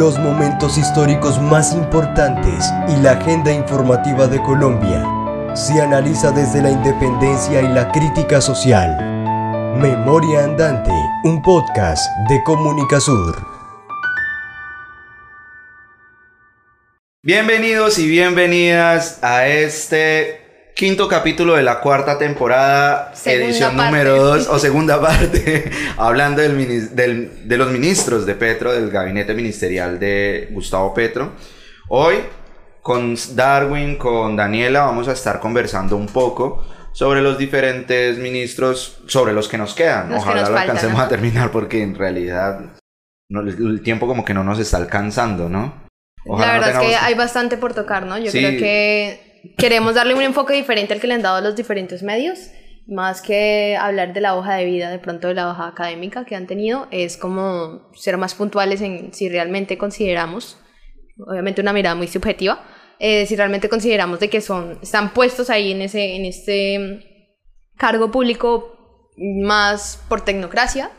los momentos históricos más importantes y la agenda informativa de Colombia se analiza desde la independencia y la crítica social. Memoria Andante, un podcast de Comunicasur. Bienvenidos y bienvenidas a este quinto capítulo de la cuarta temporada, Segunda edición parte. número 2 o segunda parte, hablando del, minis- del- de los ministros de Petro, del gabinete ministerial de Gustavo Petro. Hoy, con Darwin, con Daniela, vamos a estar conversando un poco sobre los diferentes ministros, sobre los que nos quedan. Los que Ojalá nos lo faltan, alcancemos a terminar porque en realidad no, el tiempo como que no nos está alcanzando, ¿no? Ojalá la no verdad es que hay bastante por tocar, ¿no? Yo Sí. creo que queremos darle un enfoque diferente al que le han dado los diferentes medios, más que hablar de la hoja de vida, de pronto de la hoja académica que han tenido, es como ser más puntuales en si realmente consideramos, obviamente una mirada muy subjetiva, eh, si realmente consideramos de que son, están puestos ahí en, ese, en este cargo público más por tecnocracia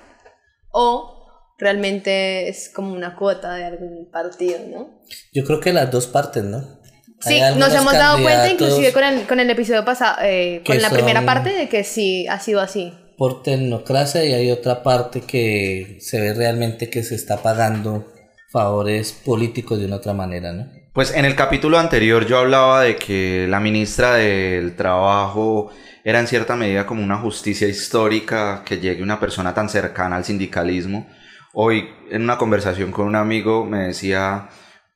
o realmente es como una cuota de algún partido, ¿no? Yo creo que las dos partes, ¿no? Sí, nos hemos dado cuenta inclusive con el, con el episodio pasado, eh, con la primera parte de que sí ha sido así. Por tecnocracia y hay otra parte que se ve realmente que se está pagando favores políticos de una otra manera, ¿no? Pues en el capítulo anterior yo hablaba de que la ministra del Trabajo era en cierta medida como una justicia histórica que llegue una persona tan cercana al sindicalismo. Hoy en una conversación con un amigo me decía,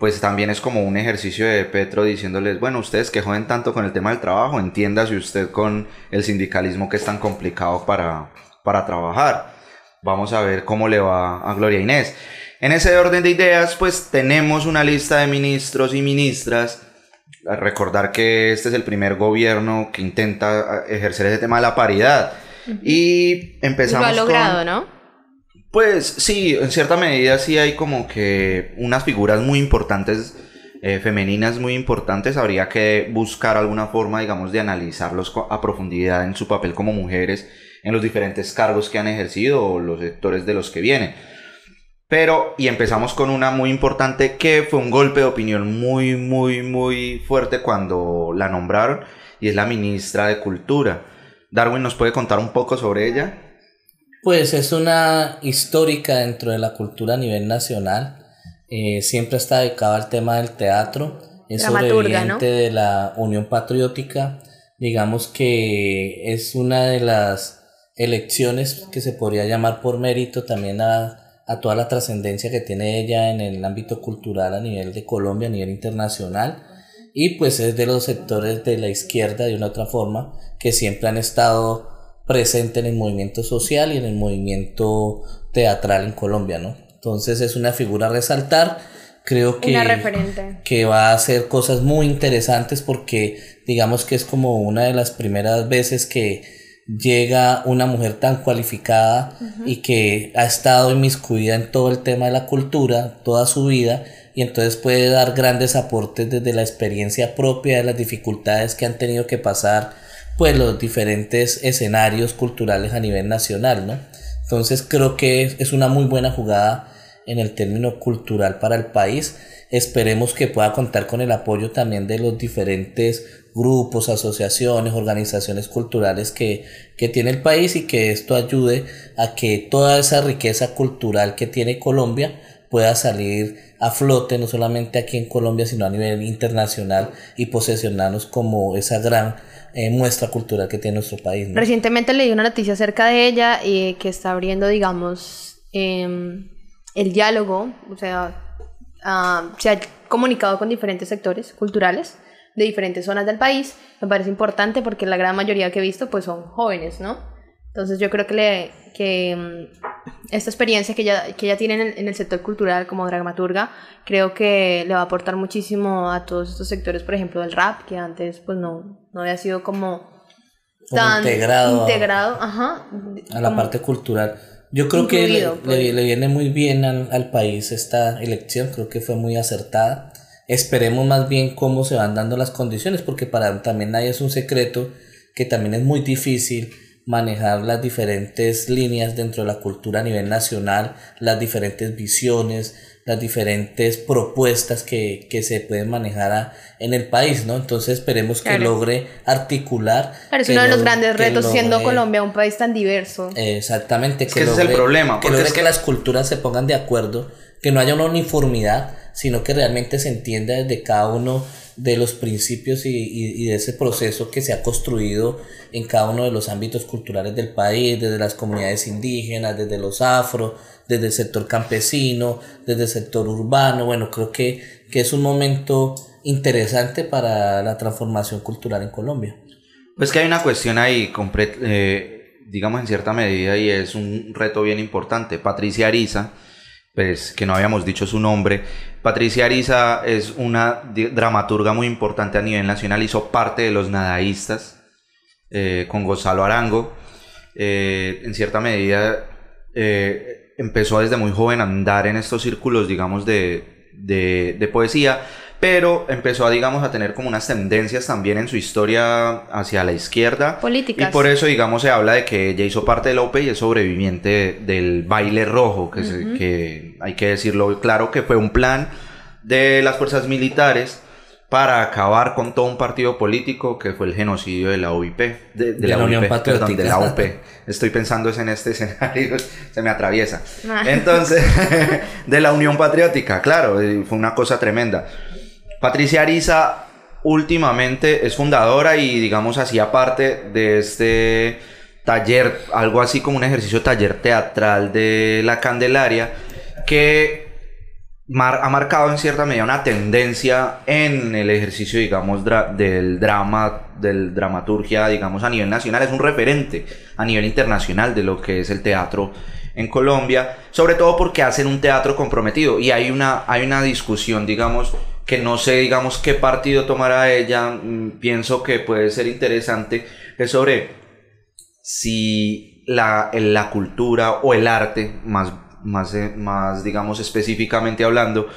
pues también es como un ejercicio de Petro diciéndoles, bueno, ustedes que joden tanto con el tema del trabajo, entiéndase usted con el sindicalismo que es tan complicado para, para trabajar. Vamos a ver cómo le va a Gloria Inés. En ese orden de ideas, pues tenemos una lista de ministros y ministras. A Recordar que este es el primer gobierno que intenta ejercer ese tema de la paridad. Y Y empezamos lo ha logrado, con- ¿no? Pues sí, en cierta medida sí hay como que unas figuras muy importantes, eh, femeninas muy importantes. Habría que buscar alguna forma, digamos, de analizarlos a profundidad en su papel como mujeres, en los diferentes cargos que han ejercido o los sectores de los que vienen. Pero, y empezamos con una muy importante que fue un golpe de opinión muy, muy, muy fuerte cuando la nombraron, y es la ministra de Cultura. Darwin nos puede contar un poco sobre ella. Pues es una histórica dentro de la cultura a nivel nacional. Eh, siempre está dedicada al tema del teatro. Es sobreviviente de la Unión Patriótica. Digamos que es una de las elecciones que se podría llamar por mérito también a, a toda la trascendencia que tiene ella en el ámbito cultural a nivel de Colombia, a nivel internacional. Y pues es de los sectores de la izquierda de una otra forma que siempre han estado presente en el movimiento social y en el movimiento teatral en Colombia, ¿no? Entonces es una figura a resaltar. Creo que, Una referente. que va a hacer cosas muy interesantes porque digamos que es como una de las primeras veces que llega una mujer tan cualificada y que ha estado inmiscuida en todo el tema de la cultura toda su vida y entonces puede dar grandes aportes desde la experiencia propia de las dificultades que han tenido que pasar pues los diferentes escenarios culturales a nivel nacional, ¿no? Entonces creo que es, una muy buena jugada en el término cultural para el país. Esperemos que pueda contar con el apoyo también de los diferentes grupos, asociaciones, organizaciones culturales que, que tiene el país y que esto ayude a que toda esa riqueza cultural que tiene Colombia pueda salir a flote, no solamente aquí en Colombia, sino a nivel internacional y posesionarnos como esa gran eh, muestra cultural que tiene nuestro país. ¿no? Recientemente leí una noticia acerca de ella y que está abriendo, digamos, em, el diálogo, o sea, ah, se ha comunicado con diferentes sectores culturales de diferentes zonas del país. Me parece importante porque la gran mayoría que he visto pues son jóvenes, ¿no? Entonces yo creo que, le, que mm, esta experiencia que ella, que ella tiene en el, en el sector cultural como dramaturga, creo que le va a aportar muchísimo a todos estos sectores, por ejemplo, del rap, que antes pues no, no había sido como Como tan integrado ajá, a la parte cultural. Yo creo que le, Incluido, pues. le- le viene muy bien al, al país esta elección, creo que fue muy acertada. Esperemos más bien cómo se van dando las condiciones, porque para también nadie es un secreto que también es muy difícil manejar las diferentes líneas dentro de la cultura a nivel nacional, las diferentes visiones, las diferentes propuestas que, que se pueden manejar en el país, ¿no? Entonces esperemos que logre articular. Pero es uno de los grandes retos siendo Colombia un país tan diverso. Exactamente. que, ese es el problema. Que logre que las culturas se pongan de acuerdo, que no haya una uniformidad, sino que realmente se entienda desde cada uno de los principios y, y, de ese proceso que se ha construido en cada uno de los ámbitos culturales del país, desde las comunidades indígenas, desde los afro, desde el sector campesino, desde el sector urbano. Bueno, creo que, que es un momento interesante para la transformación cultural en Colombia. Pues que hay una cuestión ahí, eh, digamos en cierta medida, y es un reto bien importante. Patricia Ariza, pues que no habíamos dicho su nombre. Patricia Ariza es una dramaturga muy importante a nivel nacional, hizo parte de los nadaístas eh, con Gonzalo Arango. Eh, en cierta medida eh, empezó desde muy joven a andar en estos círculos, digamos, de, de, de poesía pero empezó a, digamos, a tener como unas tendencias también en su historia hacia la izquierda. Políticas. Y por eso, digamos, se habla de que ella hizo parte de la OPE y es sobreviviente del baile rojo, que, que hay que decirlo claro, que fue un plan de las fuerzas militares para acabar con todo un partido político que fue el genocidio de la UIP, de, la, Unión Patriótica. de la UP. Estoy pensando en este escenario, se me atraviesa. Ah. Entonces, de la Unión Patriótica, claro, fue una cosa tremenda. Patricia Ariza últimamente es fundadora y digamos hacía parte de este taller, algo así como un ejercicio taller teatral de la Candelaria, que ha marcado en cierta medida una tendencia en el ejercicio, digamos, del drama, del dramaturgia, digamos, a nivel nacional, es un referente a nivel internacional de lo que es el teatro en Colombia, sobre todo porque hacen un teatro comprometido y hay una, hay una discusión, digamos, que no sé, digamos, qué partido tomará ella, mm, pienso que puede ser interesante, es sobre si la, la cultura o el arte, más, más, eh, más, digamos, específicamente hablando,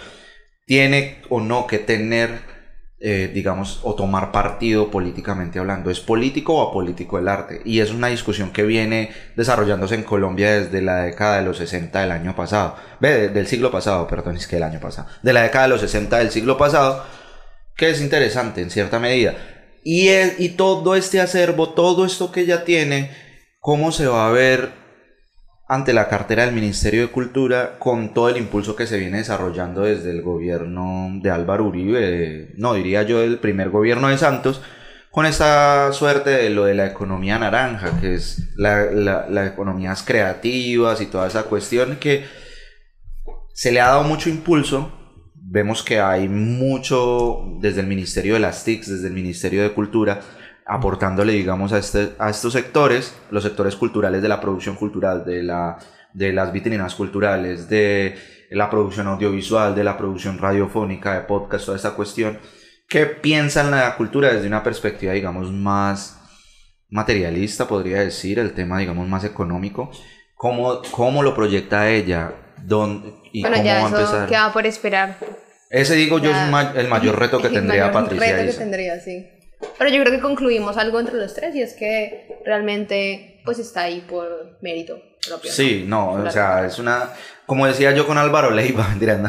tiene o no que tener eh, digamos, o tomar partido políticamente hablando. ¿Es político o apolítico el arte? Y es una discusión que viene desarrollándose en Colombia desde la década de los 60 del año pasado. Ve, del siglo pasado, perdón, es que el año pasado. De la década de los 60 del siglo pasado, que es interesante en cierta medida. Y, y todo este acervo, todo esto que ella tiene, ¿cómo se va a ver ante la cartera del Ministerio de Cultura con todo el impulso que se viene desarrollando desde el gobierno de Álvaro Uribe, no diría yo el primer gobierno de Santos, con esta suerte de lo de la economía naranja, que es las la, economías creativas y toda esa cuestión que se le ha dado mucho impulso. Vemos que hay mucho desde el Ministerio de las TICs, desde el Ministerio de Cultura, aportándole, digamos, a, este, a estos sectores, los sectores culturales de la producción cultural, de, la, de las vitrinas culturales, de la producción audiovisual, de la producción radiofónica, de podcast, toda esta cuestión, que piensan la cultura desde una perspectiva, digamos, más materialista, podría decir, el tema, digamos, más económico. ¿Cómo, cómo lo proyecta ella? ¿Dónde, y bueno, cómo ya va a empezar? queda por esperar. Ese digo yo es el mayor reto que tendría el mayor Patricia. reto que tendría, sí. Pero yo creo que concluimos algo entre los tres y es que realmente pues está ahí por mérito propio. Sí, no, o sea, es una, como decía yo con Álvaro Leiva, mentira,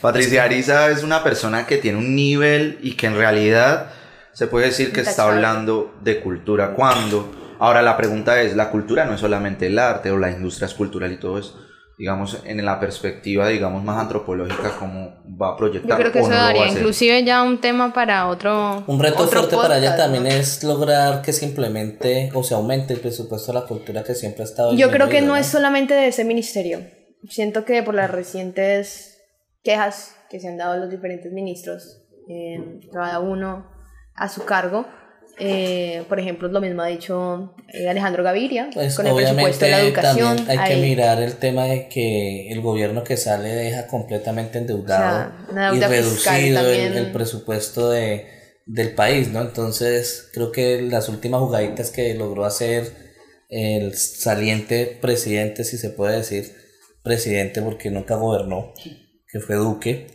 Patricia Ariza es una persona que tiene un nivel y que en realidad se puede decir que está hablando de cultura. ¿Cuándo? Ahora la pregunta es, la cultura no es solamente el arte o la industria cultural y todo eso digamos, en la perspectiva, digamos, más antropológica, cómo va a proyectar. Yo creo que eso daría inclusive ya un tema para otro. Un reto fuerte para ella también es lograr que se implemente o se aumente el presupuesto de la cultura que siempre ha estado. Yo creo que no, es solamente de ese ministerio. Siento que por las recientes quejas que se han dado los diferentes ministros, eh, cada uno a su cargo, eh, por ejemplo, lo mismo ha dicho eh, Alejandro Gaviria pues, con el presupuesto de la educación. hay, que mirar el tema de que el gobierno que sale deja completamente endeudado y reducido el, presupuesto de, del país, ¿no? Entonces, creo que las últimas jugaditas que logró hacer el saliente presidente, si se puede decir, presidente porque nunca gobernó, que fue Duque,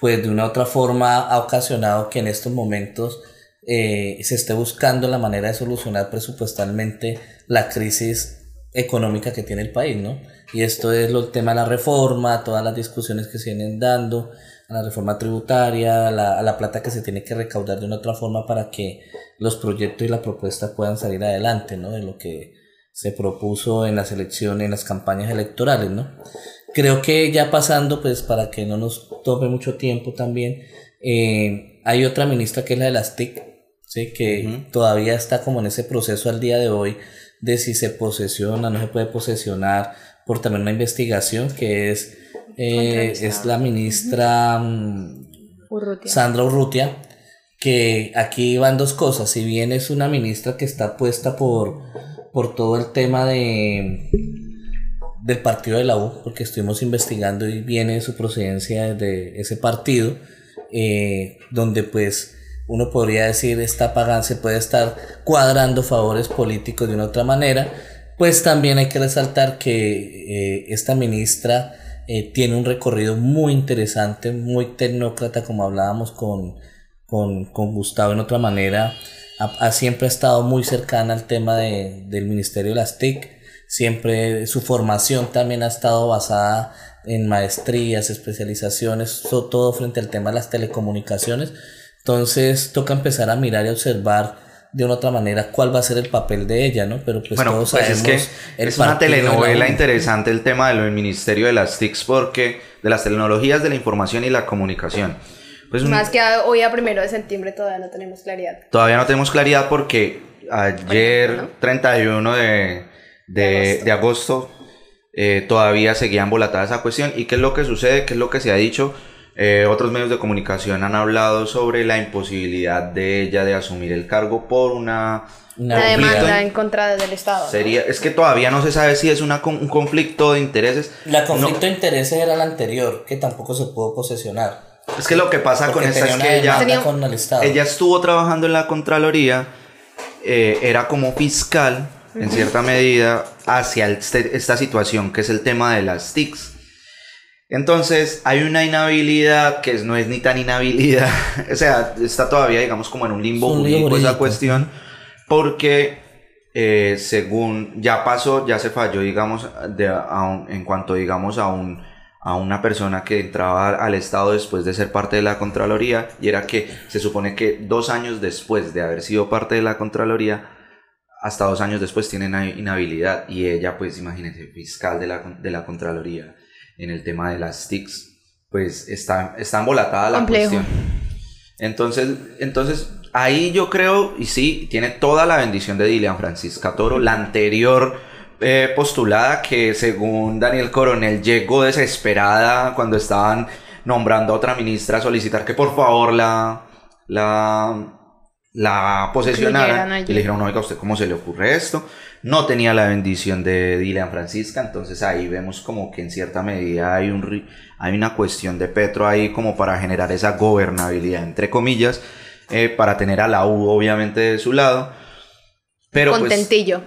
pues de una u otra forma ha ocasionado que en estos momentos eh, se esté buscando la manera de solucionar presupuestalmente la crisis económica que tiene el país, ¿no? Y esto es lo, el tema de la reforma, todas las discusiones que se vienen dando, a la reforma tributaria, a la, la plata que se tiene que recaudar de una otra forma para que los proyectos y la propuesta puedan salir adelante, ¿no? De lo que se propuso en las elecciones, en las campañas electorales, ¿no? Creo que ya pasando, pues para que no nos tome mucho tiempo también, eh, hay otra ministra que es la de las TIC, ¿sí? que todavía está como en ese proceso al día de hoy de si se posesiona, no se puede posesionar, por también una investigación que es, eh, es la ministra mm, Urrutia. Sandra Urrutia, que aquí van dos cosas, si bien es una ministra que está puesta por, por todo el tema de del partido de la U, porque estuvimos investigando y viene su procedencia de ese partido, eh, donde pues uno podría decir está pagando, se puede estar cuadrando favores políticos de una otra manera, pues también hay que resaltar que eh, esta ministra eh, tiene un recorrido muy interesante, muy tecnócrata, como hablábamos con, con, con Gustavo en otra manera, ha, ha siempre ha estado muy cercana al tema de, del Ministerio de las TIC, siempre su formación también ha estado basada en maestrías, especializaciones, todo frente al tema de las telecomunicaciones. Entonces toca empezar a mirar y observar de una otra manera cuál va a ser el papel de ella, ¿no? Pero pues bueno, todos pues es sabemos que el es una telenovela interesante el tema del Ministerio de las TICs porque de las tecnologías de la información y la comunicación. Pues un- Más que hoy a primero de septiembre todavía no tenemos claridad. Todavía no tenemos claridad porque ayer, ¿no? 31 de, de, De agosto. de agosto, eh, todavía seguía embolatada esa cuestión. ¿Y qué es lo que sucede? ¿Qué es lo que se ha dicho? Eh, otros medios de comunicación han hablado sobre la imposibilidad de ella de asumir el cargo por una... Demanda en- en contra del Estado. Sería, es que todavía no se sabe si es una, un conflicto de intereses. La conflicto No, de intereses era la anterior, que tampoco se pudo posesionar. es que lo que pasa con esta es que ella... con el Estado. Ella estuvo trabajando en la Contraloría, eh, era como fiscal, en cierta medida, hacia el- este- esta situación que es el tema de las TICs. Entonces, hay una inhabilidad que no es ni tan inhabilidad, o sea, está todavía, digamos, como en un limbo jurídico esa cuestión, porque eh, según ya pasó, ya se falló, digamos, de, a un- en cuanto, digamos, a un a una persona que entraba al Estado después de ser parte de la Contraloría y era que se supone que dos años después de haber sido parte de la Contraloría, hasta dos años después tienen inhabilidad y ella pues imagínense, fiscal de la, de la Contraloría en el tema de las TICs, pues está, está embolatada la Complejo. cuestión. Entonces, entonces, ahí yo creo, y sí, tiene toda la bendición de Dilian Francisca Toro, la anterior eh, postulada que según Daniel Coronel llegó desesperada cuando estaban nombrando a otra ministra a solicitar que por favor la, la, la posesionaran. Y le dijeron, oiga, ¿a usted cómo se le ocurre esto? No tenía la bendición de Dilian Francisca, entonces ahí vemos como que en cierta medida hay, un, ri- hay una cuestión de Petro ahí como para generar esa gobernabilidad, entre comillas, eh, para tener a la U obviamente de su lado. Pero pues Contentillo.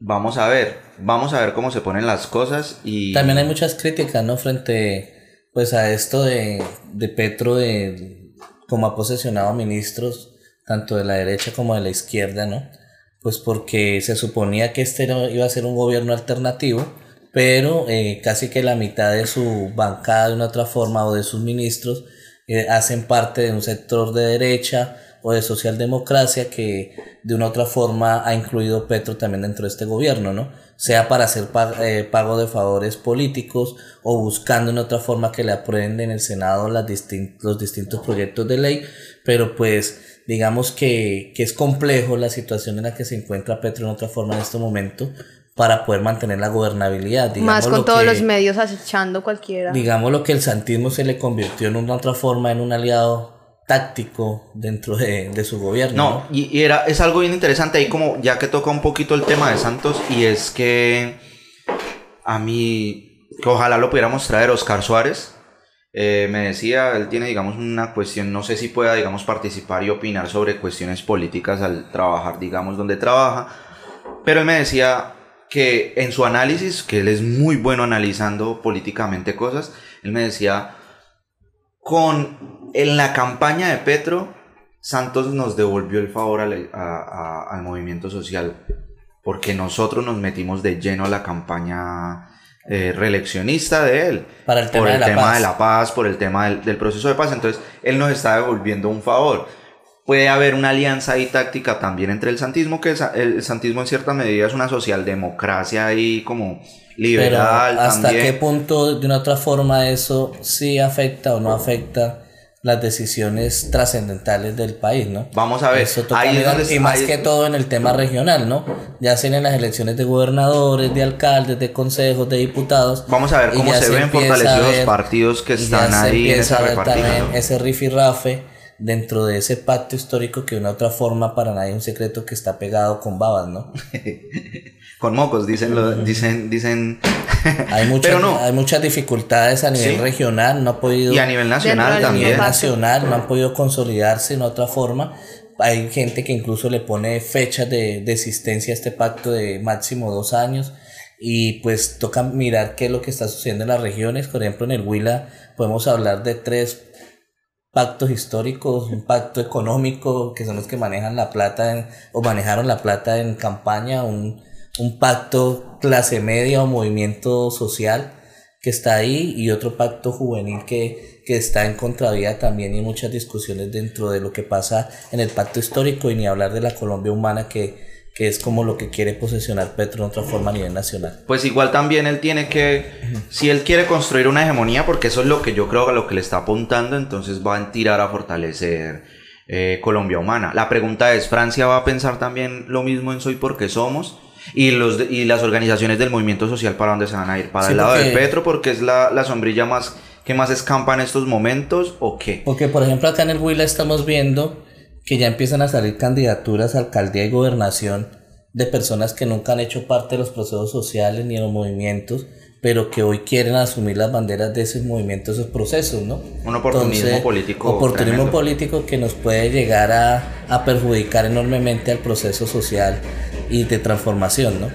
vamos a ver, vamos a ver cómo se ponen las cosas y... También hay muchas críticas, ¿no? Frente pues a esto de, de Petro, de cómo ha posesionado ministros, tanto de la derecha como de la izquierda, ¿no? Pues porque se suponía que este iba a ser un gobierno alternativo, pero eh, casi que la mitad de su bancada de una otra forma o de sus ministros eh, hacen parte de un sector de derecha o de socialdemocracia que de una otra forma ha incluido Petro también dentro de este gobierno, ¿no? Sea para hacer eh, pago de favores políticos o buscando en otra forma que le aprueben en el Senado las los distintos proyectos de ley, pero pues digamos que, que es complejo la situación en la que se encuentra Petro en otra forma en este momento para poder mantener la gobernabilidad. Más digamos con lo todos que- los medios acechando cualquiera. digamos lo que el santismo se le convirtió en una otra forma en un aliado táctico dentro de, de su gobierno. No, y, y era, es algo bien interesante ahí como ya que toca un poquito el tema de Santos y es que a mí, que ojalá lo pudiéramos traer Oscar Suárez, eh, me decía, él tiene digamos una cuestión, no sé si pueda digamos participar y opinar sobre cuestiones políticas al trabajar digamos donde trabaja, pero él me decía que en su análisis, que él es muy bueno analizando políticamente cosas, él me decía, con en la campaña de Petro, Santos nos devolvió el favor al, a- a- al movimiento social porque nosotros nos metimos de lleno a la campaña eh, reeleccionista de él. Para el tema, por el de, la tema paz. de la paz, por el tema del, del proceso de paz. Entonces, él nos está devolviendo un favor. Puede haber una alianza ahí táctica también entre el santismo, que el, sa- el santismo en cierta medida es una socialdemocracia ahí como Pero liberal hasta también. qué punto de una otra forma eso sí afecta o no afecta las decisiones trascendentales del país, ¿no? Vamos a ver, Eso toca ahí es mirar, donde- y más ahí- que todo en el tema regional, ¿no? Ya sea en las elecciones de gobernadores, de alcaldes, de consejos, de diputados. Vamos a ver cómo se ven fortalecidos los partidos que ya están se ahí en empieza esa a ver repartija. también ese rifirrafe dentro de ese pacto histórico que de una otra forma para nadie es un secreto que está pegado con babas, ¿no? Con mocos, dicen, lo- dicen, dicen. Hay muchas, Pero no. hay muchas dificultades a nivel Sí. regional, no ha podido... Y a nivel nacional Dentro a nivel también. nacional no han podido consolidarse de otra forma. Hay gente que incluso le pone fechas de, de existencia a este pacto de máximo dos años. Y pues toca mirar qué es lo que está sucediendo en las regiones. Por ejemplo, en el Huila podemos hablar de tres pactos históricos, un pacto económico, que son los que manejan la plata en- o manejaron la plata en campaña, un, un pacto clase media o movimiento social que está ahí y otro pacto juvenil que, que está en contravía también y muchas discusiones dentro de lo que pasa en el pacto histórico y ni hablar de la Colombia humana que, que es como lo que quiere posesionar Petro de otra forma a nivel nacional. Pues igual también él tiene que, si él quiere construir una hegemonía, porque eso es lo que yo creo a lo que le está apuntando, entonces va a tirar a fortalecer eh, Colombia Humana. La pregunta es, ¿Francia va a pensar también lo mismo en Soy Porque Somos? Y, los, de- y las organizaciones del movimiento social, ¿para dónde se van a ir? ¿Para Sí, el lado de porque- Petro porque es la, la sombrilla más que más escampa en estos momentos o qué? Porque, por ejemplo, acá en el Huila estamos viendo que ya empiezan a salir candidaturas a alcaldía y gobernación de personas que nunca han hecho parte de los procesos sociales ni de los movimientos, pero que hoy quieren asumir las banderas de esos movimientos, esos procesos, ¿no? Un oportunismo político Oportunismo tremendo. político que nos puede llegar a, a perjudicar enormemente al proceso social y de transformación, ¿no?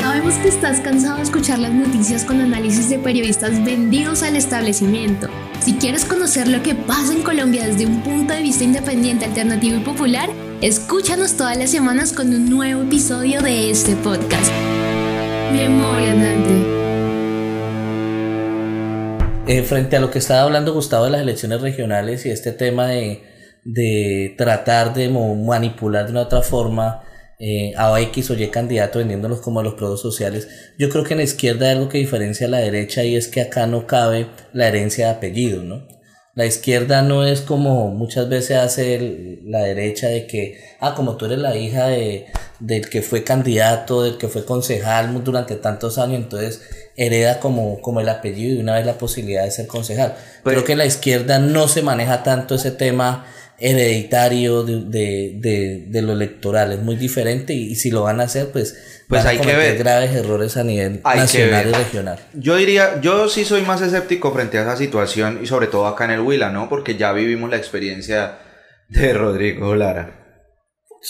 Sabemos que estás cansado de escuchar las noticias con análisis de periodistas vendidos al establecimiento. Si quieres conocer lo que pasa en Colombia desde un punto de vista independiente, alternativo y popular, escúchanos todas las semanas con un nuevo episodio de este podcast. Memoria andante. Eh, frente a lo que estaba hablando Gustavo de las elecciones regionales y este tema de, de tratar de manipular de una otra forma eh, a X o Y candidato vendiéndolos como a los productos sociales, yo creo que en la izquierda hay algo que diferencia a la derecha y es que acá no cabe la herencia de apellido, ¿no? La izquierda no es como muchas veces hace la derecha de que, ah, como tú eres la hija de, del que fue candidato, del que fue concejal durante tantos años, entonces hereda como, como el apellido y una vez la posibilidad de ser concejal. Pues- Creo que en la izquierda no se maneja tanto ese tema hereditario de, de, de, de lo electoral, es muy diferente y, y si lo van a hacer, pues, Pues van hay a que cometer ver. graves errores a nivel Hay que nacional y regional. Yo diría, yo sí soy más escéptico frente a esa situación y sobre todo acá en el Huila, ¿no? Porque ya vivimos la experiencia de Rodrigo Lara.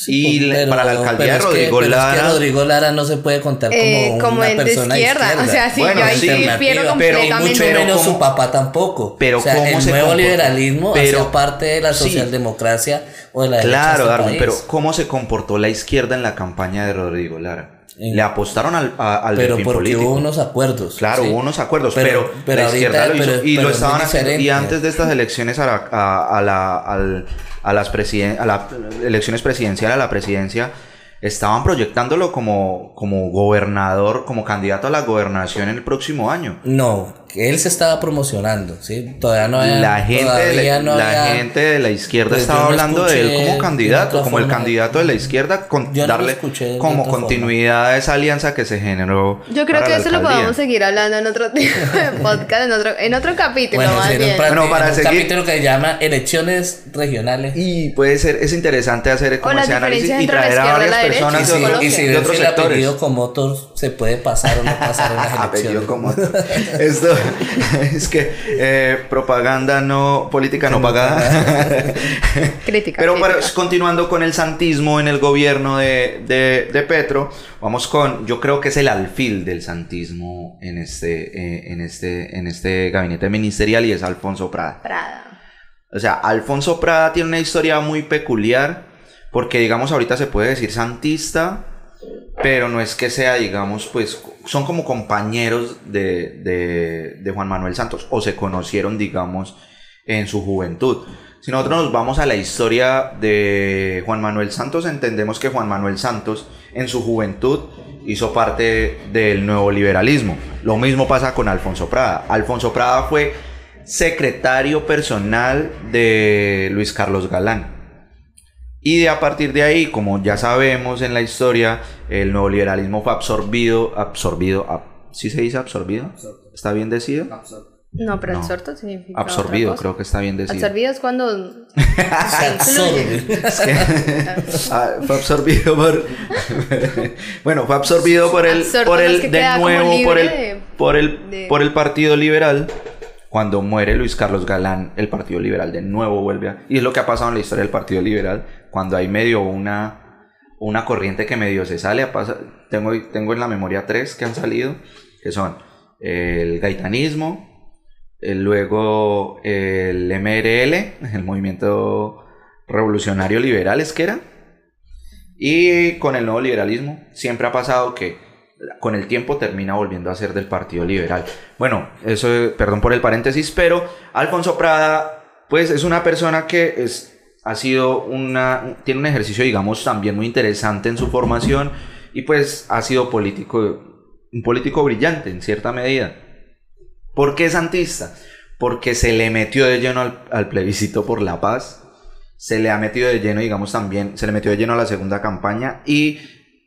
Y para la alcaldía es que- Rodrigo pero es que Lara. Rodrigo Lara no se puede contar como, Eh, como una el de persona izquierda, o sea, sí, Bueno, yo ahí sí, pero- mucho Pero menos su papá tampoco. pero o sea, cómo el se nuevo liberalismo Pero- hacía parte de la sí. socialdemocracia o de la derecha Claro, de este Darwin, país. pero ¿cómo se comportó la izquierda en la campaña de Rodrigo Lara? En- Le apostaron al, a- al pero porque político. hubo unos acuerdos. Claro, ¿sí? hubo unos acuerdos, Pero- pero, pero la ahorita- izquierda lo hizo y lo estaban haciendo. Y antes de estas elecciones a, la, a, a la, al- a las presiden- a la elecciones presidenciales, a la presidencia, estaban proyectándolo como, como gobernador, como candidato a la gobernación en el próximo año. No, que él se estaba promocionando, ¿sí? Todavía no había- la gente, de la, no la había- gente de la izquierda Pues estaba no hablando de él como candidato, como el candidato de la izquierda, con Yo no lo darle como forma. continuidad a esa alianza que se generó. Yo creo para que la eso lo podemos seguir hablando en otro tipo de podcast, en otro, en otro capítulo Bueno, más sería bien. un, Bueno, para un seguir- capítulo que se llama Elecciones Regionales. Y puede ser, es interesante hacer como ese análisis y traer a varias personas Y de otros, sectores. como otros se puede pasar o no pasar en las elecciones. como esto es que eh, propaganda no política no pagada Crítica. pero crítica. para- continuando con el santismo en el gobierno de, de, de Petro vamos con yo creo que es el alfil del santismo en este eh, en este en este gabinete ministerial y es Alfonso Prada Prada. O sea, Alfonso Prada tiene una historia muy peculiar, porque digamos ahorita se puede decir santista, pero no es que sea, digamos, pues son como compañeros de, de, de Juan Manuel Santos, o se conocieron, digamos, en su juventud. Si nosotros nos vamos a la historia de Juan Manuel Santos, entendemos que Juan Manuel Santos en su juventud hizo parte del nuevo liberalismo. Lo mismo pasa con Alfonso Prada. Alfonso Prada fue secretario personal de Luis Carlos Galán. Y de a partir de ahí, como ya sabemos en la historia, el nuevo liberalismo fue absorbido, absorbido, ¿sí se dice absorbido? ¿Está bien decidido? No, pero No. absorto significa. Absorbido, otra cosa. creo que está bien decidido. Absorbido es cuando. Ah, fue absorbido por bueno fue absorbido por el Absorto por no es el que de nuevo por el de- por el de- por el partido liberal cuando muere Luis Carlos Galán el partido liberal de nuevo vuelve a y es lo que ha pasado en la historia del partido liberal cuando hay medio una una corriente que medio se sale a pasar tengo tengo en la memoria tres que han salido que son el gaitanismo luego el MRL, el Movimiento Revolucionario Liberal, es. Y con el nuevo liberalismo siempre ha pasado que con el tiempo termina volviendo a ser del Partido Liberal. Bueno, eso, perdón por el paréntesis, pero Alfonso Prada, pues es una persona que es, ha sido una, tiene un ejercicio, digamos, también muy interesante en su formación y pues ha sido político, un político brillante en cierta medida. ¿Por qué santista? Porque se le metió de lleno al, al plebiscito por la paz, se le ha metido de lleno, digamos, también, se le metió de lleno a la segunda campaña y,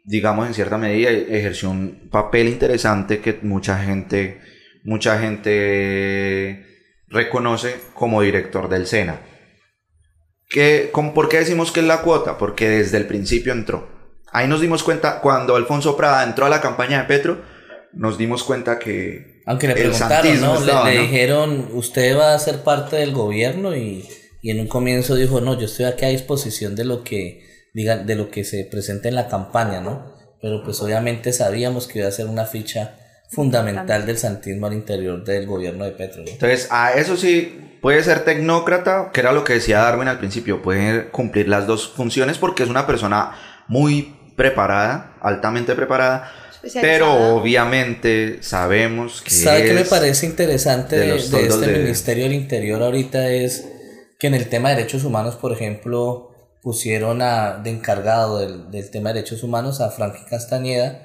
digamos, en cierta medida ejerció un papel interesante que mucha gente, mucha gente reconoce como director del SENA. ¿Qué, con- ¿Por qué decimos que es la cuota? Porque desde el principio entró. Ahí nos dimos cuenta, cuando Alfonso Prada entró a la campaña de Petro, nos dimos cuenta que Aunque le preguntaron, ¿no? Le- estaba, le, ¿no? dijeron, usted va a ser parte del gobierno y, y en un comienzo dijo, no, yo estoy aquí a disposición de lo que digan, de lo que se presente en la campaña, ¿no? Pero pues obviamente sabíamos que iba a ser una ficha fundamental del santismo al interior del gobierno de Petro. ¿no? Entonces, a eso sí, puede ser tecnócrata, que era lo que decía Darwin al principio, puede cumplir las dos funciones porque es una persona muy preparada, altamente preparada, pero obviamente sabemos que... ¿Sabe qué me parece interesante de este de- Ministerio del Interior ahorita es que en el tema de derechos humanos, por ejemplo, pusieron a, de encargado del, del tema de derechos humanos a Franklin Castañeda,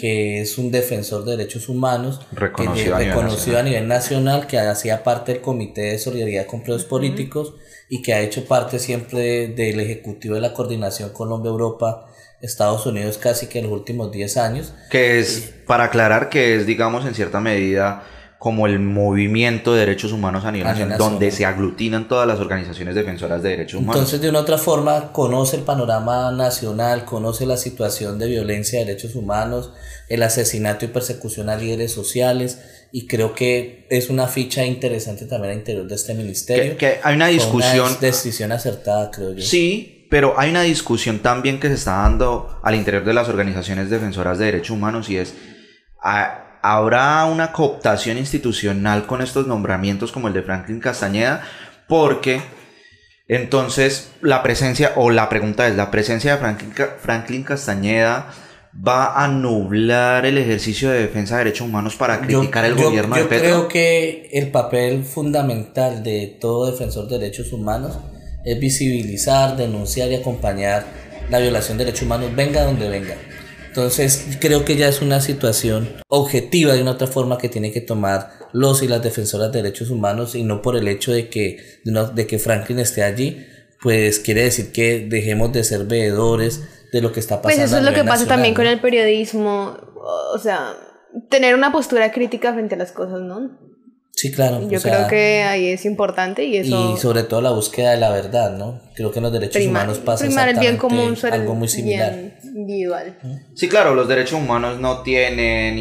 que es un defensor de derechos humanos, Reconocido que- a nivel reconocido nacional. a nivel nacional, que hacía parte del Comité de Solidaridad con Presos Políticos y que ha hecho parte siempre del Ejecutivo de la Coordinación Colombia-Europa. Estados Unidos casi que en los últimos 10 años Que es, para aclarar, que es, digamos, en cierta medida como el movimiento de derechos humanos a nivel nacional, donde se aglutinan todas las organizaciones defensoras de derechos humanos. Entonces, de una otra forma, conoce el panorama nacional, conoce la situación de violencia de derechos humanos, el asesinato y persecución a líderes sociales, y creo que es una ficha interesante también al interior de este ministerio. que, que hay una discusión... Una decisión acertada, creo yo. Sí, pero hay una discusión también que se está dando al interior de las organizaciones defensoras de derechos humanos y es, ¿ha- ¿habrá una cooptación institucional con estos nombramientos como el de Franklin Castañeda? Porque entonces la presencia, o la pregunta es, ¿la presencia de Franklin, Franklin Castañeda va a nublar el ejercicio de defensa de derechos humanos para Yo- criticar el yo- gobierno yo de Petro? creo que el papel fundamental de todo defensor de derechos humanos es visibilizar, denunciar y acompañar la violación de derechos humanos, venga donde venga. Entonces, creo que ya es una situación objetiva de una otra forma que tiene que tomar los y las defensoras de derechos humanos y no por el hecho de que, de, que Franklin esté allí, pues quiere decir que dejemos de ser veedores de lo que está Pues pasando. eso a es lo que pasa también con el periodismo, o sea, tener una postura crítica frente a las cosas, ¿no? Sí, claro. Yo o sea, creo que ahí es importante y eso... Y sobre todo la búsqueda de la verdad, ¿no? Creo que en los derechos prima- humanos pasa primar el bien exactamente común sobre algo muy similar. individual. Sí, claro, los derechos humanos no tienen,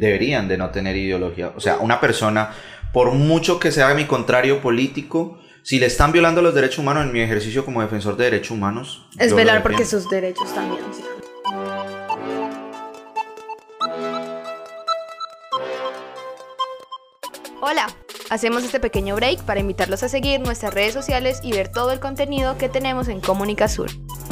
deberían de no tener ideología. O sea, una persona, por mucho que sea mi contrario político, si le están violando los derechos humanos en mi ejercicio como defensor de derechos humanos... Es velar porque sus derechos también. Hola, Hacemos este pequeño break para invitarlos a seguir nuestras redes sociales y ver todo el contenido que tenemos en Comunica Sur.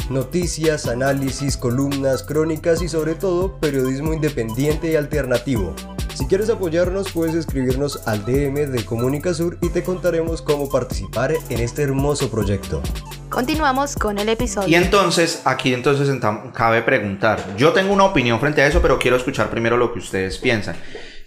Noticias, análisis, columnas, crónicas y sobre todo periodismo independiente y alternativo. Si quieres apoyarnos puedes escribirnos al DM de Comunica Sur y te contaremos cómo participar en este hermoso proyecto. Continuamos con el episodio. Y entonces, aquí entonces cabe preguntar. Yo tengo una opinión frente a eso, pero quiero escuchar primero lo que ustedes piensan.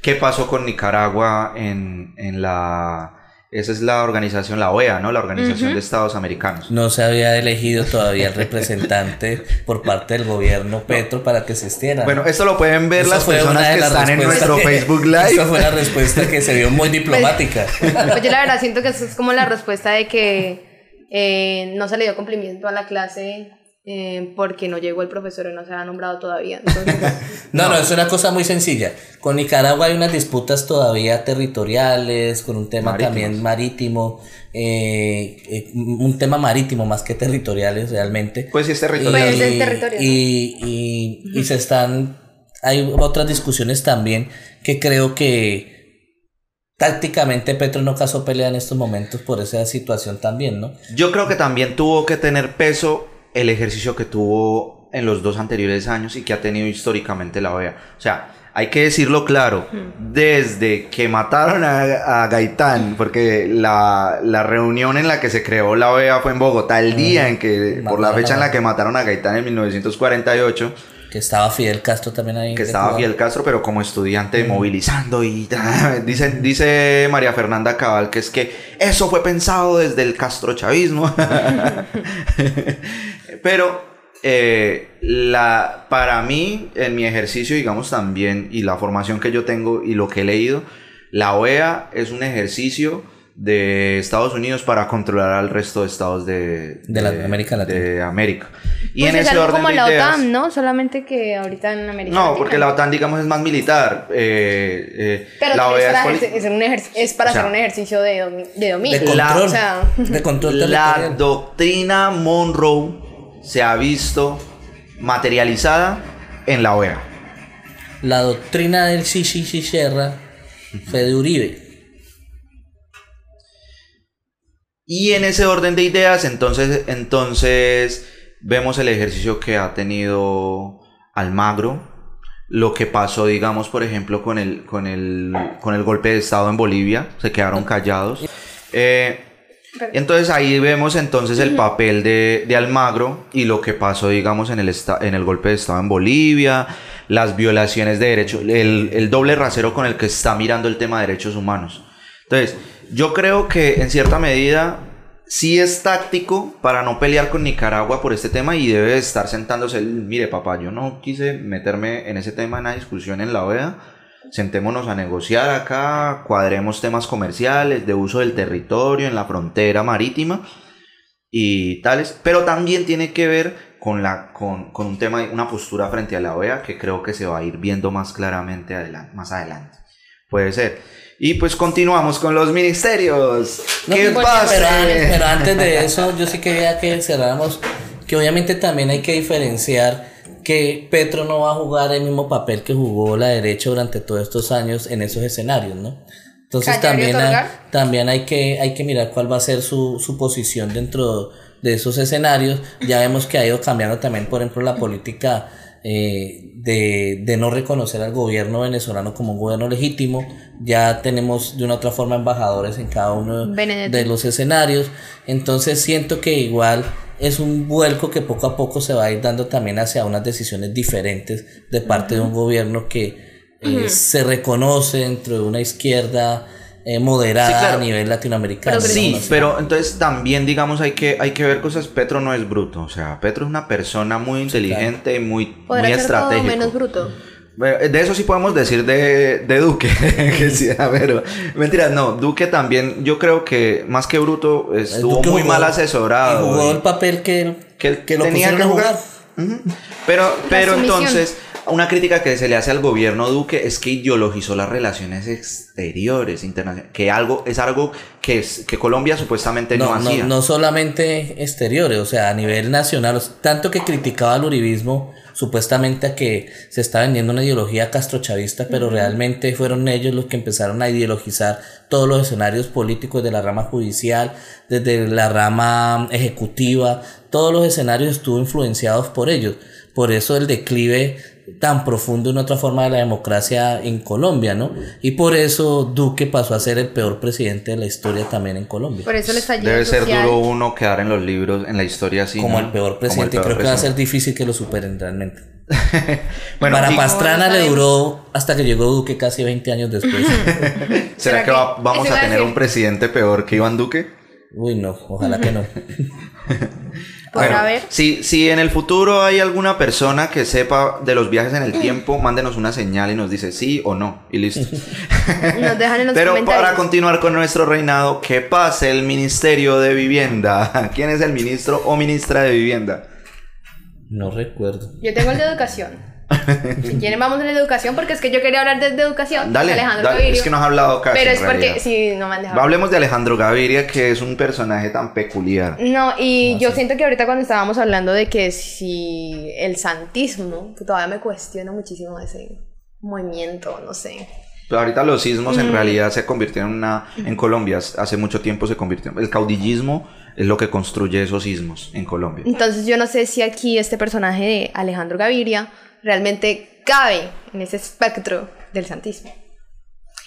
¿Qué pasó con Nicaragua en, en la... Esa es la organización, la OEA, ¿no? La Organización de Estados Americanos. No se había elegido todavía el representante por parte del gobierno Petro para que asistiera. Bueno, esto lo pueden ver las personas que las están en nuestro que- Facebook Live. Esa fue la respuesta que se vio muy diplomática. Pues yo la verdad siento que eso es como la respuesta de que eh, no se le dio cumplimiento a la clase eh, porque no llegó el profesor y no se ha nombrado todavía. Entonces, No, no, es una cosa muy sencilla. Con Nicaragua hay unas disputas todavía territoriales, con un tema también marítimo, eh, eh, un tema marítimo más que territoriales realmente. Pues sí es territorial. Pues y- y se están, hay otras discusiones también que creo que tácticamente Petro no casó pelea en estos momentos por esa situación también, ¿no? Yo creo que también tuvo que tener peso el ejercicio que tuvo en los dos anteriores años y que ha tenido históricamente la OEA. O sea, hay que decirlo claro, desde que mataron a, a Gaitán, porque la, la reunión en la que se creó la OEA fue en Bogotá, el día en que, por la fecha en la que mataron a Gaitán en 1948, Que estaba Fidel Castro también ahí. que estaba Cuba. Fidel Castro, pero como estudiante movilizando y dice, dice María Fernanda Cabal que es que eso fue pensado desde el castrochavismo. pero eh, la, para mí, en mi ejercicio, digamos también, y la formación que yo tengo y lo que he leído, la OEA es un ejercicio de Estados Unidos para controlar al resto de estados de, De la América Latina. de América. Y pues en es ese algo orden como de la ideas- OTAN, ¿no? Solamente que ahorita en América no, Latina. porque la OTAN, digamos, es más militar. Eh, eh, Pero la OEA para, es ejercer- es un es para O sea, hacer un ejercicio de, domi- de dominio. De control. O sea, de control La doctrina Monroe se ha visto materializada en la OEA. La doctrina del Shishi Sierra fue de Uribe. Y en ese orden de ideas, entonces, entonces vemos el ejercicio que ha tenido Almagro, lo que pasó, digamos, por ejemplo, con el, con el, con el golpe de Estado en Bolivia, se quedaron callados. Eh, entonces ahí vemos entonces el papel de, de Almagro y lo que pasó, digamos, en el, en el golpe de Estado en Bolivia, las violaciones de derechos, el, el doble rasero con el que está mirando el tema de derechos humanos. Entonces, yo creo que en cierta medida sí es táctico para no pelear con Nicaragua por este tema y debe estar sentándose el, mire papá, yo no quise meterme en ese tema en la discusión en la OEA, sentémonos a negociar acá, cuadremos temas comerciales, de uso del territorio en la frontera marítima y tales, pero también tiene que ver con, la, con, con un tema, una postura frente a la OEA que creo que se va a ir viendo más claramente adelante, más adelante. Puede ser. Y pues continuamos con los ministerios. No, ¿Qué pasa? Pero, antes- pero antes de eso, yo sí quería que cerráramos que obviamente también hay que diferenciar que Petro no va a jugar el mismo papel que jugó la derecha durante todos estos años en esos escenarios, ¿no? Entonces también también hay que, hay que mirar cuál va a ser su, su posición dentro de esos escenarios. Ya vemos que ha ido cambiando también, por ejemplo, la política eh, de, de no reconocer al gobierno venezolano como un gobierno legítimo. Ya tenemos de una u otra forma embajadores en cada uno de los escenarios. Entonces siento que igual es un vuelco que poco a poco se va a ir dando también hacia unas decisiones diferentes de parte de un gobierno que eh, se reconoce dentro de una izquierda eh, moderada Sí, claro. a nivel latinoamericano. Pero Sí, ¿no? pero entonces también, digamos, hay que, hay que ver cosas. Petro no es bruto. O sea, Petro es una persona muy inteligente y muy, muy podrá todo estratégico. menos bruto. De eso sí podemos decir de, de Duque. que sí, a ver, mentira, no. Duque también, yo creo que más que bruto, estuvo muy jugó- mal asesorado. y jugó y- el papel que, él- que, él que lo tenía que jugar. Pero, pero entonces, una crítica que se le hace al gobierno Duque es que ideologizó las relaciones exteriores, internacionales, que algo, es algo que, es, que Colombia supuestamente no, no, hacía. no solamente exteriores, o sea, a nivel nacional, tanto que criticaba al uribismo supuestamente a que se está vendiendo una ideología castrochavista, pero realmente fueron ellos los que empezaron a ideologizar todos los escenarios políticos de la rama judicial, desde la rama ejecutiva, todos los escenarios estuvo influenciados por ellos. Por eso el declive tan profundo en otra forma de la democracia en Colombia, ¿no? Y por eso Duque pasó a ser el peor presidente de la historia también en Colombia. Por eso el Debe ser social- duro uno quedar en los libros, en la historia así. como ¿no? el peor presidente. el peor Creo que va a ser difícil que lo superen realmente. Bueno, Para y- Pastrana le duró hasta que llegó Duque casi 20 años después. ¿Será ¿Será que que- va- vamos a tener un presidente peor que Iván Duque? Uy, no, ojalá que no. Podrá haber. Si, si en el futuro hay alguna persona que sepa de los viajes en el tiempo, mándenos una señal y nos dice sí o no. Y listo. Nos dejan en los Pero comentarios. para continuar con nuestro reinado, ¿qué pasa el Ministerio de Vivienda? ¿Quién es el ministro o ministra de Vivienda? No recuerdo. Yo tengo el de educación. si quieren vamos a la educación porque es que yo quería hablar de, de educación. Dale, Alejandro dale, Gavirio. es que no has hablado casi. Pero es porque sí, no me han dejado. Hablemos de Alejandro Gaviria, que es un personaje tan peculiar. No, y yo siento que ahorita cuando estábamos hablando de que si el santismo, que todavía me cuestiono muchísimo ese movimiento, no sé. Pero ahorita los sismos Mm. en realidad se convirtieron en una... En Colombia hace mucho tiempo se convirtió... El caudillismo es lo que construye esos sismos en Colombia. Entonces yo no sé si aquí este personaje de Alejandro Gaviria realmente cabe en ese espectro del santismo.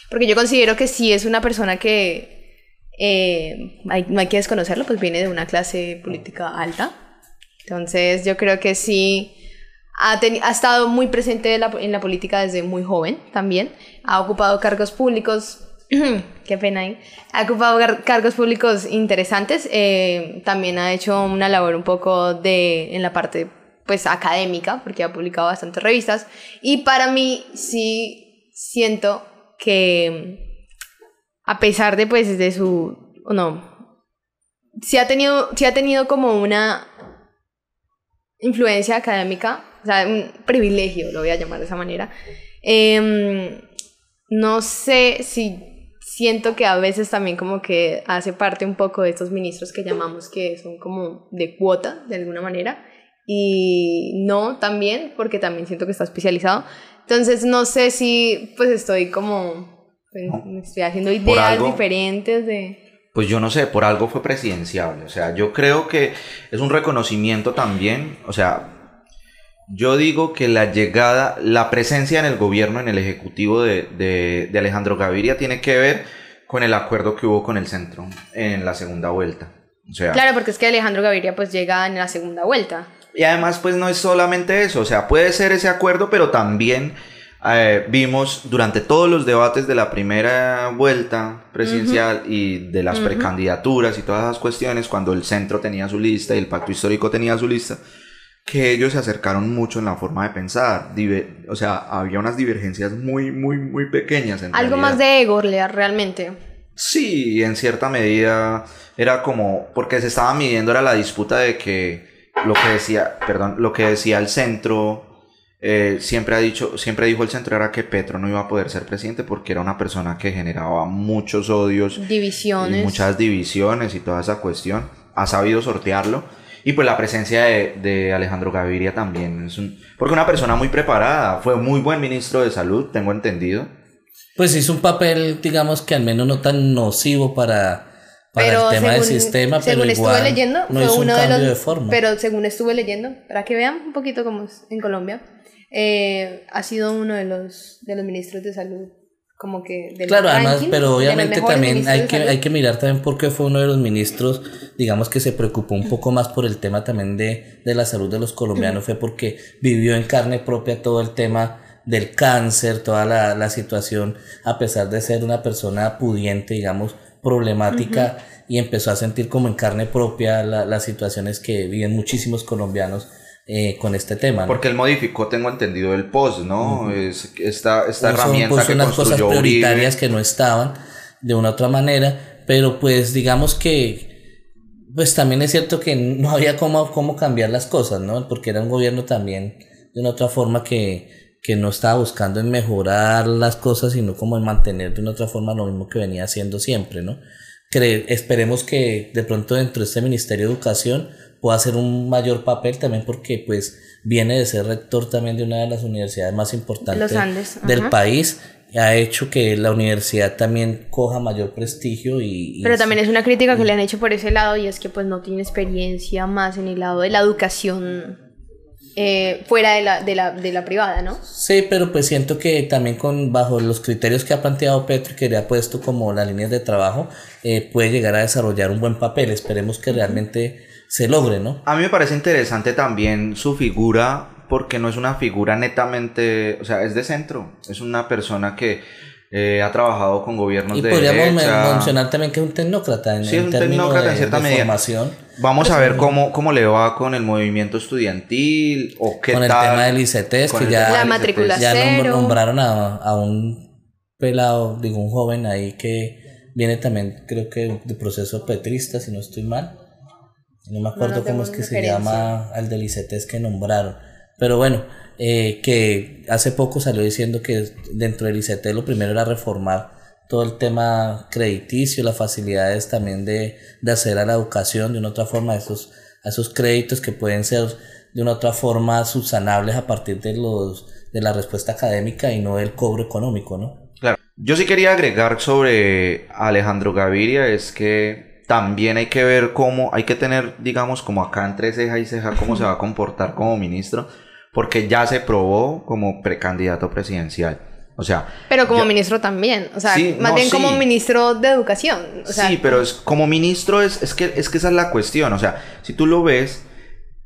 Porque yo considero que sí es una persona que eh, hay- no hay que desconocerlo, pues viene de una clase política alta. Entonces yo creo que sí ha, ha estado muy presente en la, en la política desde muy joven también. Ha ocupado cargos públicos, qué pena ahí, ha ocupado cargos públicos interesantes. eh, también ha hecho una labor un poco de, en la parte pues académica, porque ha publicado bastantes revistas. Y para mí sí siento que a pesar de pues de su, no, sí ha tenido, ha tenido como una influencia académica, o sea, un privilegio, lo voy a llamar de esa manera. Em, no sé si siento que a veces también como que hace parte un poco de estos ministros que llamamos que son como de cuota, de alguna manera, y no también, porque también siento que está especializado. Entonces no sé si pues estoy como, pues, No. estoy haciendo ideas algo- diferentes de... Pues yo no sé, por algo fue presidenciable. O sea, yo creo que es un reconocimiento también. O sea, yo digo que la llegada, la presencia en el gobierno, en el ejecutivo de, de- de Alejandro Gaviria tiene que ver con el acuerdo que hubo con el centro en la segunda vuelta. O sea, Claro, porque es que Alejandro Gaviria pues llega en la segunda vuelta. Y además, pues no es solamente eso, o sea, puede ser ese acuerdo, pero también eh, vimos durante todos los debates de la primera vuelta presidencial y de las precandidaturas y todas esas cuestiones, cuando el centro tenía su lista y el pacto histórico tenía su lista, que ellos se acercaron mucho en la forma de pensar. O sea, había unas divergencias muy, muy, muy pequeñas. En Algo realidad. más de ego, realmente. Sí, en cierta medida era como porque se estaba midiendo era la disputa de que lo que decía, perdón, lo que decía el centro eh, siempre ha dicho, siempre dijo el centro era que Petro no iba a poder ser presidente porque era una persona que generaba muchos odios Divisiones. y muchas divisiones y toda esa cuestión. Ha sabido sortearlo. Y pues la presencia de, de Alejandro Gaviria también es un... Porque una persona muy preparada, fue muy buen ministro de salud, tengo entendido. Pues hizo un papel, digamos que al menos no tan nocivo para, para pero el tema del según- sistema, pero según igual estuve leyendo, no fue hizo un uno de los, de forma. Pero según estuve leyendo, para que vean un poquito cómo es en Colombia, eh, ha sido uno de los, de los ministros de salud, como que del Claro, además, ranking pero obviamente también hay que, hay que mirar también por qué fue uno de los ministros, digamos que se preocupó un poco más por el tema también de, de la salud de los colombianos, fue porque vivió en carne propia todo el tema del cáncer, toda la, la situación, a pesar de ser una persona pudiente, digamos, problemática, y empezó a sentir como en carne propia la- las situaciones que viven muchísimos colombianos eh, con este tema. ¿no? Porque él modificó, tengo entendido, el post, ¿no? Es esta, esta Puso- herramienta puso que unas cosas construyó prioritarias Uribe. que no estaban de una u otra manera, pero pues digamos que pues también es cierto que no había cómo, cómo cambiar las cosas, ¿no? Porque era un gobierno también de una otra forma que que no estaba buscando en mejorar las cosas, sino como en mantener de una otra forma lo mismo que venía haciendo siempre, ¿no? esperemos que de pronto dentro de este Ministerio de Educación pueda hacer un mayor papel también porque pues viene de ser rector también de una de las universidades más importantes del país ha hecho que la universidad también coja mayor prestigio y... Pero también es una crítica que le han hecho por ese lado y es que pues no tiene experiencia más en el lado de la educación eh, fuera de la, de, la, de la privada, ¿no? Sí, pero pues siento que también con bajo los criterios que ha planteado Petro y que le ha puesto como las líneas de trabajo, eh, puede llegar a desarrollar un buen papel. Esperemos que realmente se logre, ¿no? A mí me parece interesante también su figura porque no es una figura netamente, o sea, es de centro, es una persona que eh, ha trabajado con gobiernos y de podríamos mencionar también que es un tecnócrata en, sí, es un tecnócrata en cierta medida. Formación. Vamos a ver cómo, cómo le va con el movimiento estudiantil o qué con el tema del ICT, que ya, la matrícula ya nombraron a, a, un pelado, digo, un joven ahí que viene también, creo que de proceso petrista, si no estoy mal. No me acuerdo cómo es que se llama al del ICT que nombraron pero bueno, eh, que hace poco salió diciendo que dentro del ICT lo primero era reformar todo el tema crediticio, las facilidades también de, de hacer a la educación de una otra forma, esos, esos créditos que pueden ser de una otra forma subsanables a partir de, los, de la respuesta académica y no del cobro económico, ¿no? Claro. Yo sí quería agregar sobre Alejandro Gaviria, es que también hay que ver cómo, hay que tener, digamos, como acá entre ceja y ceja, cómo se va a comportar como ministro porque ya se probó como precandidato presidencial. O sea, pero como ministro también, o sea, más bien como ministro de educación. sí, pero es, como ministro es, es, que, es que esa es la cuestión. O sea, si tú lo ves,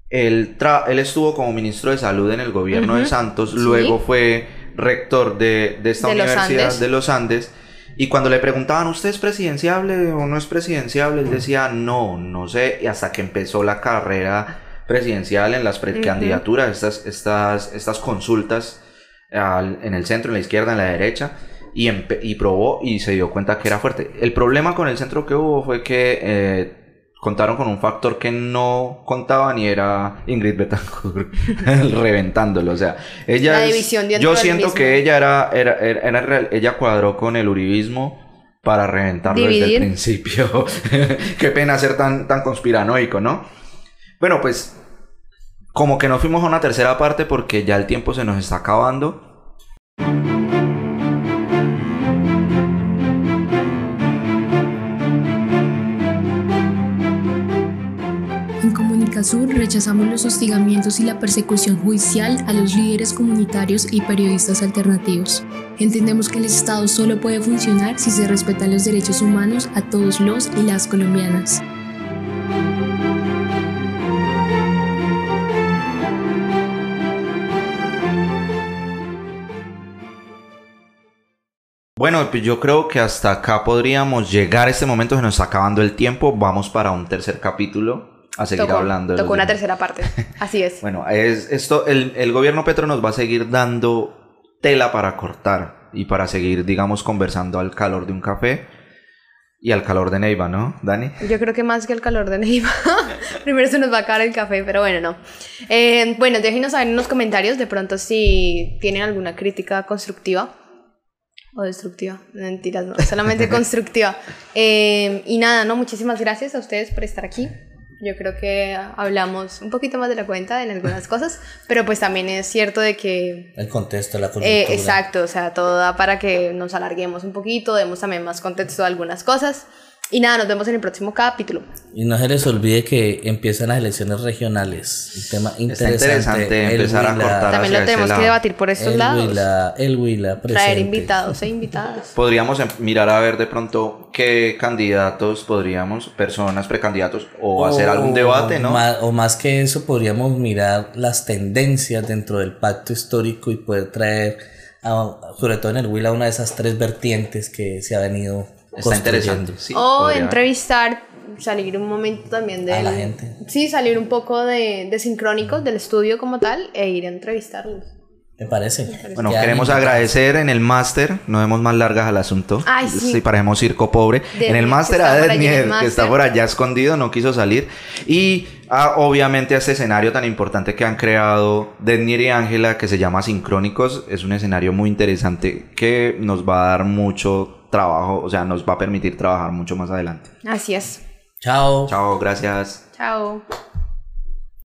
él, él estuvo como ministro de salud en el gobierno de Santos, luego fue rector de, de esta universidad de los Andes. Y cuando le preguntaban, ¿usted es presidenciable o no es presidenciable? Él decía, no, no sé. Y hasta que empezó la carrera presidencial, en las precandidaturas, estas, estas, estas consultas en el centro, en la izquierda, en la derecha, y, y, probó y se dio cuenta que era fuerte. El problema con el centro que hubo fue que eh, contaron con un factor que no contaba ni era Ingrid Betancourt reventándolo. O sea, ella. yo siento que ella era, era, era, ella cuadró con el uribismo para reventarlo desde el principio. Qué pena ser tan, tan conspiranoico, ¿no? Bueno, pues como que no fuimos a una tercera parte porque ya el tiempo se nos está acabando. En rechazamos los hostigamientos y la persecución judicial a los líderes comunitarios y periodistas alternativos. Entendemos que el Estado solo puede funcionar si se respetan los derechos humanos a todos los y las colombianas. Bueno, pues yo creo que hasta acá podríamos llegar a este momento, se nos está acabando el tiempo, vamos para un tercer capítulo a seguir hablando. Tocó una tercera parte, así es. bueno, es esto, el, el gobierno Petro nos va a seguir dando tela para cortar y para seguir, digamos, conversando al calor de un café y al calor de Neiva, ¿no, Dani? Yo creo que más que al calor de Neiva. Primero se nos va a acabar el café, pero bueno, no. Eh, bueno, déjenos saber en los comentarios de pronto si tienen alguna crítica constructiva o destructiva, mentiras, no, solamente constructiva. Eh, y nada, no, muchísimas gracias a ustedes por estar aquí. Yo creo que hablamos un poquito más de la cuenta en algunas cosas, pero pues también es cierto de que... El contexto, la coyuntura. Eh, exacto, o sea, todo da para que nos alarguemos un poquito, demos también más contexto a algunas cosas. Y nada, nos vemos en el próximo capítulo. Y no se les olvide que empiezan las elecciones regionales. Un tema interesante. interesante empezar a cortar También lo tenemos que debatir por estos el lados. Huila, el Huila, presente. Traer invitados e invitadas. Podríamos em, mirar a ver de pronto qué candidatos podríamos, personas, precandidatos, o, hacer algún debate, ¿no? o más que eso, podríamos mirar las tendencias dentro del pacto histórico y poder traer, sobre todo en el Huila, una de esas tres vertientes que se ha venido Está interesante. o entrevistar, salir un momento también de... A la gente. Sí, salir un poco de, de sincrónicos del estudio como tal e ir a entrevistarlos. Me parece. Bueno, queremos agradecer en el máster, no demos más largas al asunto. Ay, sí. Sí, parejemos circo pobre. En el máster a Denier, que está por allá escondido, no quiso salir. Y a, obviamente a este escenario tan importante que han creado Denier y Ángela, que se llama Sincrónicos, es un escenario muy interesante que nos va a dar mucho trabajo, o sea, nos va a permitir trabajar mucho más adelante. Así es. Chao. Chao, gracias. Chao.